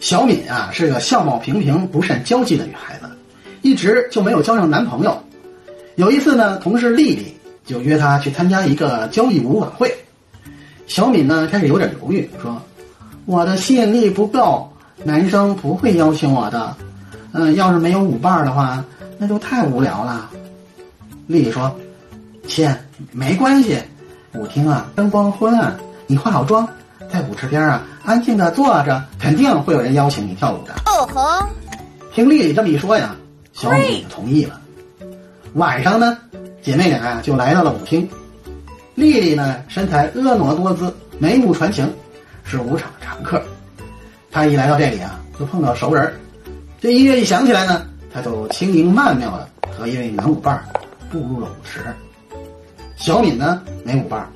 小敏啊是个相貌平平、不善交际的女孩子，一直就没有交上男朋友。有一次呢，同事丽丽就约她去参加一个交谊舞晚会。小敏呢开始有点犹豫，说：“我的吸引力不够，男生不会邀请我的。嗯，要是没有舞伴的话，那就太无聊了。”丽丽说：“亲，没关系，舞厅啊灯光昏暗，你化好妆。”在舞池边啊，安静的坐着，肯定会有人邀请你跳舞的。哦吼！听丽丽这么一说呀，小敏就同意了。晚上呢，姐妹俩呀就来到了舞厅。丽丽呢身材婀娜多姿，眉目传情，是舞场的常客。她一来到这里啊，就碰到熟人。这音乐一响起来呢，她就轻盈曼妙的和一位男舞伴步入了舞池。小敏呢没舞伴，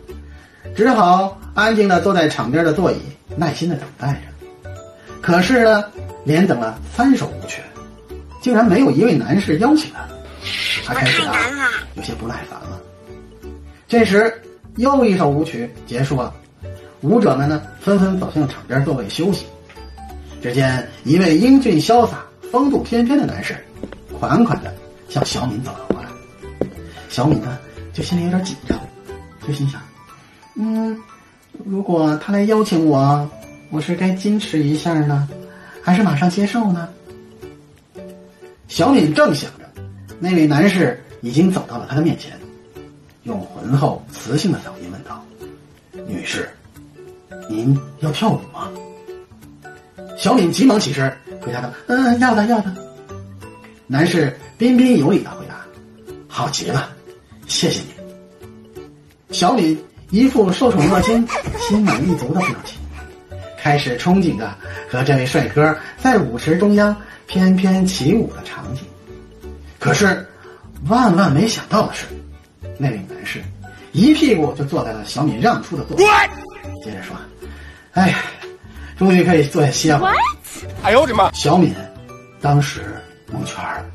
只好。安静的坐在场边的座椅，耐心的等待着。可是呢，连等了三首舞曲，竟然没有一位男士邀请他。他开始啊，有些不耐烦了。这时，又一首舞曲结束了，舞者们呢纷纷走向场边座位休息。只见一位英俊潇洒、风度翩翩的男士，款款的向小敏走了过来。小敏呢，就心里有点紧张，就心想：嗯。如果他来邀请我，我是该矜持一下呢，还是马上接受呢？小敏正想着，那位男士已经走到了他的面前，用浑厚磁性的嗓音问道：“女士，您要跳舞吗？”小敏急忙起身回答道：“嗯，要的，要的。”男士彬彬有礼的回答：“好极了，谢谢你。”小敏。一副受宠若惊、心满意足的表情，开始憧憬着和这位帅哥在舞池中央翩翩起舞的场景。可是，万万没想到的是，那位男士一屁股就坐在了小敏让出的座位，接着说：“哎呀，终于可以坐下歇会儿。”哎呦我的妈！小敏当时蒙圈了。